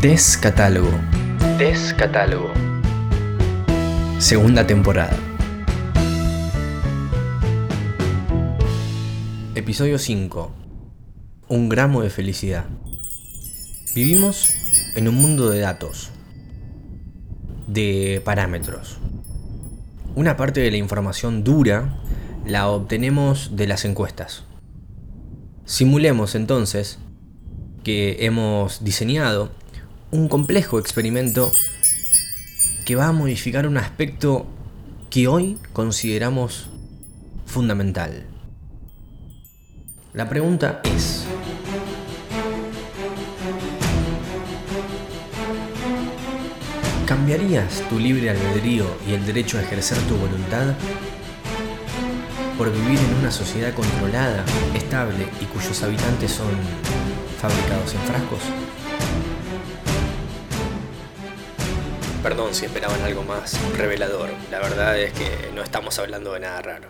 Descatálogo. Descatálogo. Segunda temporada. Episodio 5. Un gramo de felicidad. Vivimos en un mundo de datos, de parámetros. Una parte de la información dura la obtenemos de las encuestas. Simulemos entonces que hemos diseñado un complejo experimento que va a modificar un aspecto que hoy consideramos fundamental. La pregunta es, ¿cambiarías tu libre albedrío y el derecho a ejercer tu voluntad por vivir en una sociedad controlada, estable y cuyos habitantes son fabricados en frascos? Perdón si esperaban algo más revelador, la verdad es que no estamos hablando de nada raro.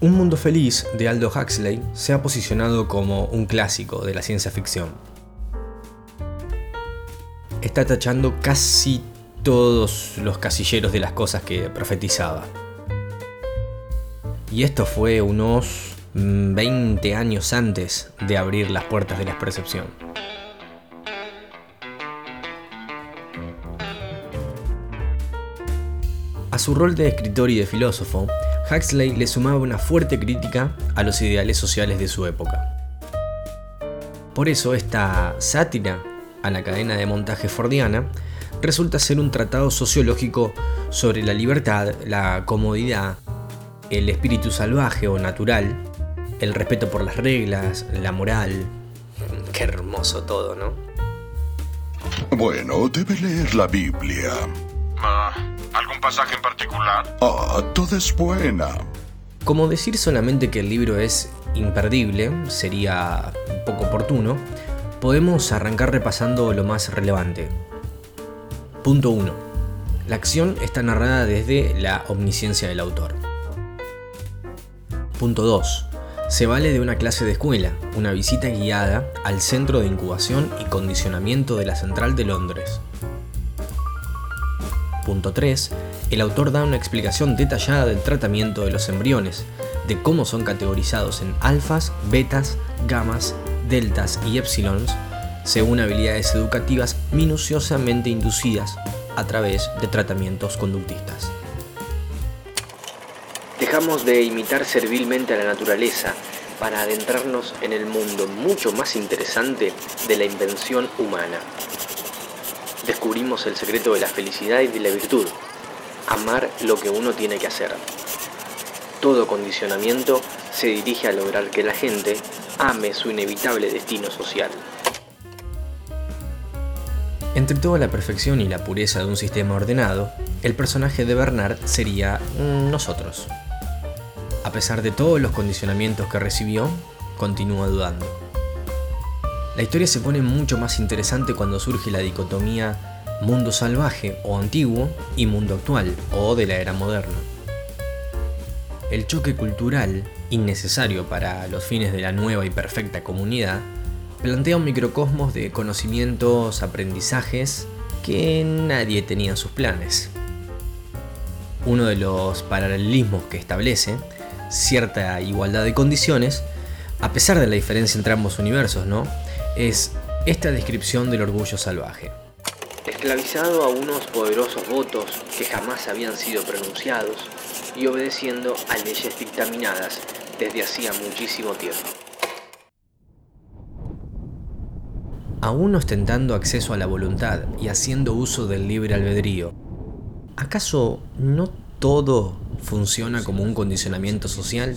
Un Mundo Feliz de Aldo Huxley se ha posicionado como un clásico de la ciencia ficción. Está tachando casi todos los casilleros de las cosas que profetizaba. Y esto fue unos 20 años antes de abrir las puertas de la percepción. A su rol de escritor y de filósofo, Huxley le sumaba una fuerte crítica a los ideales sociales de su época. Por eso esta sátira a la cadena de montaje fordiana resulta ser un tratado sociológico sobre la libertad, la comodidad, el espíritu salvaje o natural el respeto por las reglas, la moral. Qué hermoso todo, ¿no? Bueno, debe leer la Biblia. Ah, ¿Algún pasaje en particular? Ah, toda es buena. Como decir solamente que el libro es imperdible sería poco oportuno, podemos arrancar repasando lo más relevante. Punto 1. La acción está narrada desde la omnisciencia del autor. Punto 2 se vale de una clase de escuela, una visita guiada al Centro de Incubación y Condicionamiento de la Central de Londres. Punto 3. El autor da una explicación detallada del tratamiento de los embriones, de cómo son categorizados en alfas, betas, gamas, deltas y epsilons, según habilidades educativas minuciosamente inducidas a través de tratamientos conductistas. Dejamos de imitar servilmente a la naturaleza para adentrarnos en el mundo mucho más interesante de la invención humana. Descubrimos el secreto de la felicidad y de la virtud, amar lo que uno tiene que hacer. Todo condicionamiento se dirige a lograr que la gente ame su inevitable destino social. Entre toda la perfección y la pureza de un sistema ordenado, el personaje de Bernard sería nosotros. A pesar de todos los condicionamientos que recibió, continúa dudando. La historia se pone mucho más interesante cuando surge la dicotomía mundo salvaje o antiguo y mundo actual o de la era moderna. El choque cultural, innecesario para los fines de la nueva y perfecta comunidad, plantea un microcosmos de conocimientos, aprendizajes que nadie tenía en sus planes. Uno de los paralelismos que establece cierta igualdad de condiciones, a pesar de la diferencia entre ambos universos, ¿no? Es esta descripción del orgullo salvaje. Esclavizado a unos poderosos votos que jamás habían sido pronunciados y obedeciendo a leyes dictaminadas desde hacía muchísimo tiempo. Aún ostentando acceso a la voluntad y haciendo uso del libre albedrío, ¿acaso no todo funciona como un condicionamiento social?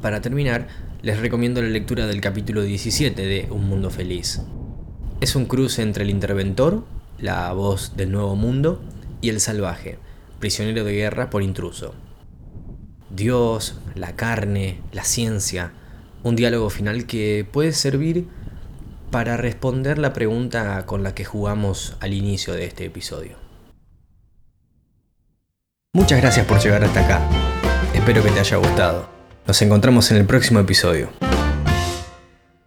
Para terminar, les recomiendo la lectura del capítulo 17 de Un Mundo Feliz. Es un cruce entre el interventor, la voz del nuevo mundo, y el salvaje, prisionero de guerra por intruso. Dios, la carne, la ciencia, un diálogo final que puede servir para responder la pregunta con la que jugamos al inicio de este episodio. Muchas gracias por llegar hasta acá. Espero que te haya gustado. Nos encontramos en el próximo episodio.